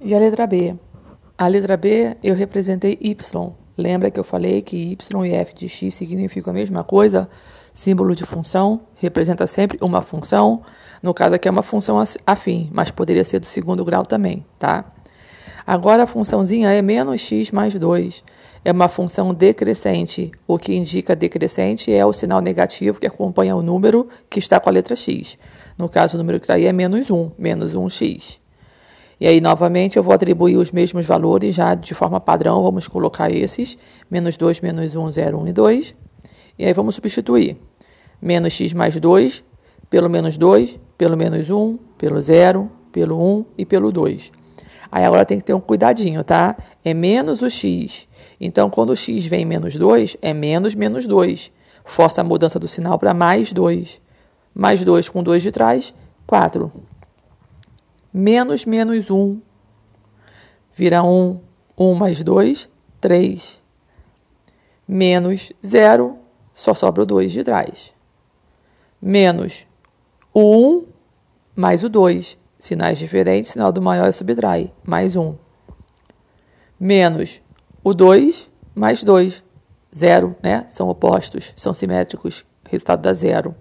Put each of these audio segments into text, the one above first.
E a letra B? A letra B eu representei y. Lembra que eu falei que y e f de x significam a mesma coisa? Símbolo de função representa sempre uma função. No caso aqui é uma função afim, mas poderia ser do segundo grau também, tá? Agora a funçãozinha é menos x mais 2. É uma função decrescente. O que indica decrescente é o sinal negativo que acompanha o número que está com a letra x. No caso, o número que está aí é menos 1, menos 1x. E aí, novamente, eu vou atribuir os mesmos valores já de forma padrão. Vamos colocar esses. Menos 2, menos 1, 0, 1 e 2. E aí vamos substituir. Menos x mais 2 pelo menos 2, pelo menos 1, pelo 0, pelo 1 e pelo 2. Aí agora tem que ter um cuidadinho, tá? É menos o x. Então, quando o x vem menos 2, é menos menos 2. Força a mudança do sinal para mais 2. Mais 2 com 2 de trás, 4 menos menos 1 vira 1, 1 mais 2, 3. Menos 0, só sobra o 2 de trás. Menos o 1 mais o 2. Sinais diferentes, sinal do maior subtrai, mais 1. Menos o 2 mais 2. Zero, né? São opostos, são simétricos. Resultado dá zero.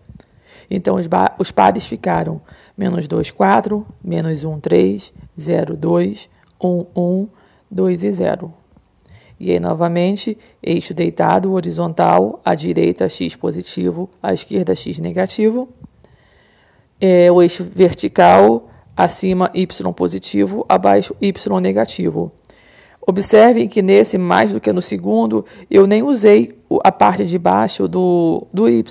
Então, os, os pares ficaram menos 2, 4, menos 1, 3, 0, 2, 1, 1, 2 e 0. E aí, novamente, eixo deitado, horizontal, à direita x positivo, à esquerda x negativo. É, o eixo vertical, acima y positivo, abaixo y negativo. Observem que nesse, mais do que no segundo, eu nem usei a parte de baixo do, do y,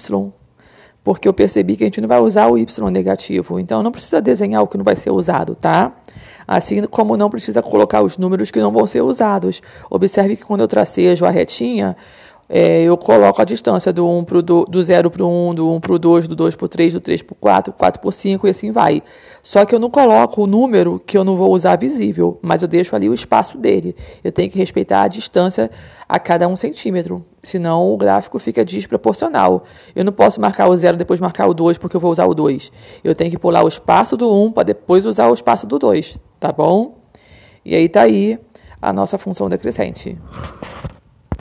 porque eu percebi que a gente não vai usar o y negativo. Então, não precisa desenhar o que não vai ser usado, tá? Assim como não precisa colocar os números que não vão ser usados. Observe que quando eu tracejo a retinha, é, eu coloco a distância do 1 pro do, do 0 para o 1, do 1 para o 2, do 2 para o 3, do 3 para o 4, 4 para o 5 e assim vai. Só que eu não coloco o número que eu não vou usar visível, mas eu deixo ali o espaço dele. Eu tenho que respeitar a distância a cada um centímetro, senão o gráfico fica desproporcional. Eu não posso marcar o 0 depois marcar o 2 porque eu vou usar o 2. Eu tenho que pular o espaço do 1 para depois usar o espaço do 2, tá bom? E aí tá aí a nossa função decrescente.